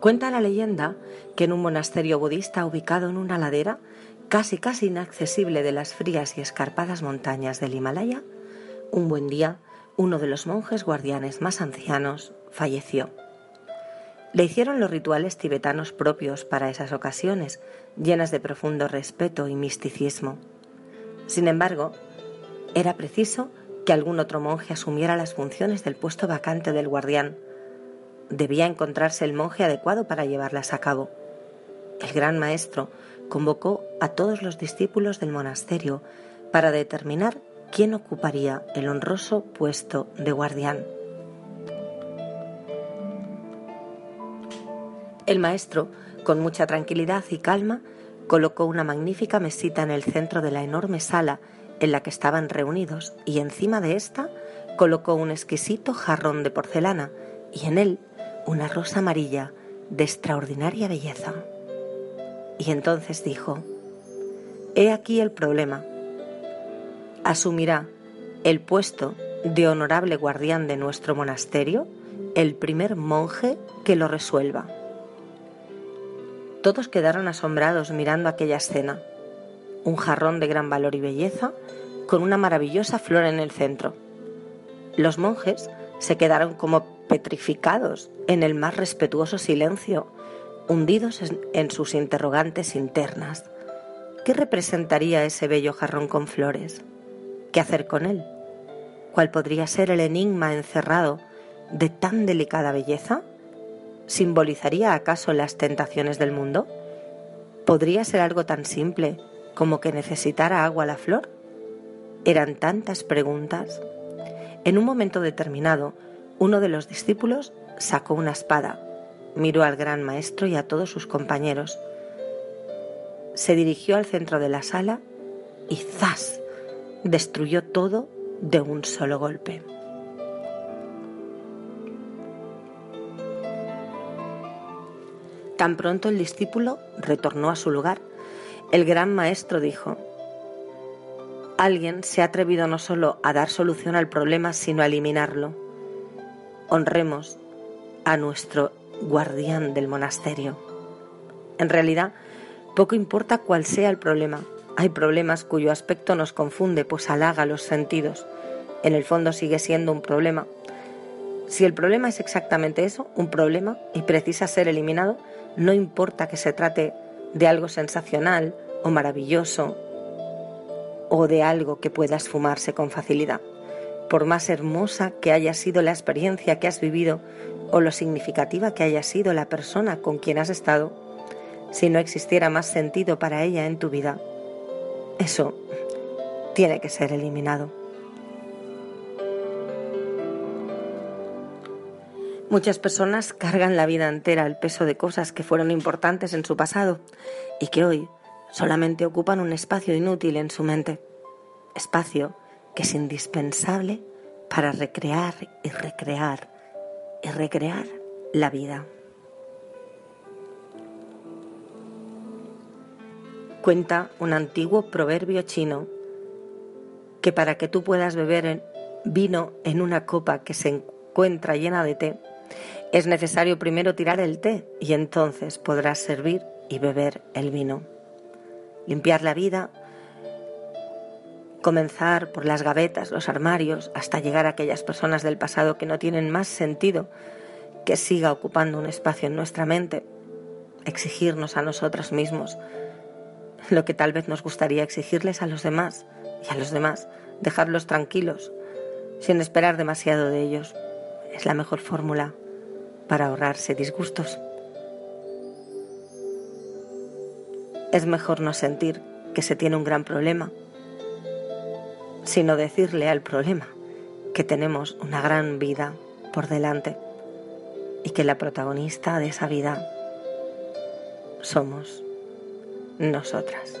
Cuenta la leyenda que en un monasterio budista ubicado en una ladera casi casi inaccesible de las frías y escarpadas montañas del Himalaya, un buen día uno de los monjes guardianes más ancianos falleció. Le hicieron los rituales tibetanos propios para esas ocasiones, llenas de profundo respeto y misticismo. Sin embargo, era preciso que algún otro monje asumiera las funciones del puesto vacante del guardián, debía encontrarse el monje adecuado para llevarlas a cabo. El gran maestro convocó a todos los discípulos del monasterio para determinar quién ocuparía el honroso puesto de guardián. El maestro, con mucha tranquilidad y calma, colocó una magnífica mesita en el centro de la enorme sala en la que estaban reunidos y encima de ésta colocó un exquisito jarrón de porcelana y en él una rosa amarilla de extraordinaria belleza. Y entonces dijo, He aquí el problema. Asumirá el puesto de honorable guardián de nuestro monasterio el primer monje que lo resuelva. Todos quedaron asombrados mirando aquella escena. Un jarrón de gran valor y belleza con una maravillosa flor en el centro. Los monjes se quedaron como petrificados en el más respetuoso silencio, hundidos en, sus interrogantes internas. ¿Qué representaría ese bello jarrón con flores? ¿Qué hacer con él? ¿Cuál podría ser el enigma encerrado de tan delicada belleza? ¿Simbolizaría acaso las tentaciones del mundo? ¿Podría ser algo tan simple como que necesitara agua la flor? Eran tantas preguntas. En un momento determinado, uno de los discípulos sacó una espada, miró al gran maestro y a todos sus compañeros. Se dirigió al centro de la sala y ¡zas! destruyó todo de un solo golpe. Tan pronto el discípulo retornó a su lugar, el gran maestro dijo, Alguien se ha atrevido no solo a dar solución al problema, sino a eliminarlo honremos a nuestro guardián del monasterio. En realidad, poco importa cuál sea el problema. Hay problemas cuyo aspecto nos confunde, pues halaga los sentidos. En el fondo sigue siendo un problema. Si el problema es exactamente eso, un problema, y precisa ser eliminado, no importa que se trate de algo sensacional o maravilloso o de algo que pueda esfumarse con facilidad por más hermosa que haya sido la experiencia que has vivido o lo significativa que haya sido la persona con quien has estado, si no existiera más sentido para ella en tu vida, eso tiene que ser eliminado. Muchas personas cargan la vida entera el peso de cosas que fueron importantes en su pasado y que hoy solamente ocupan un espacio inútil en su mente. Espacio que es indispensable para recrear y recrear y recrear la vida. Cuenta un antiguo proverbio chino que para que tú puedas beber vino en una copa que se encuentra llena de té, es necesario primero tirar el té y entonces podrás servir y beber el vino. Limpiar la vida, comenzar por las gavetas, los armarios, hasta llegar a aquellas personas del pasado que no tienen más sentido que siga ocupando un espacio en nuestra mente, exigirnos a nosotros mismos lo que tal vez nos gustaría exigirles a los demás y a los demás dejarlos tranquilos, sin esperar demasiado de ellos. Es la mejor fórmula para ahorrarse disgustos. Es mejor no sentir que se tiene un gran problema, sino decirle al problema que tenemos una gran vida por delante y que la protagonista de esa vida somos nosotras.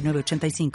85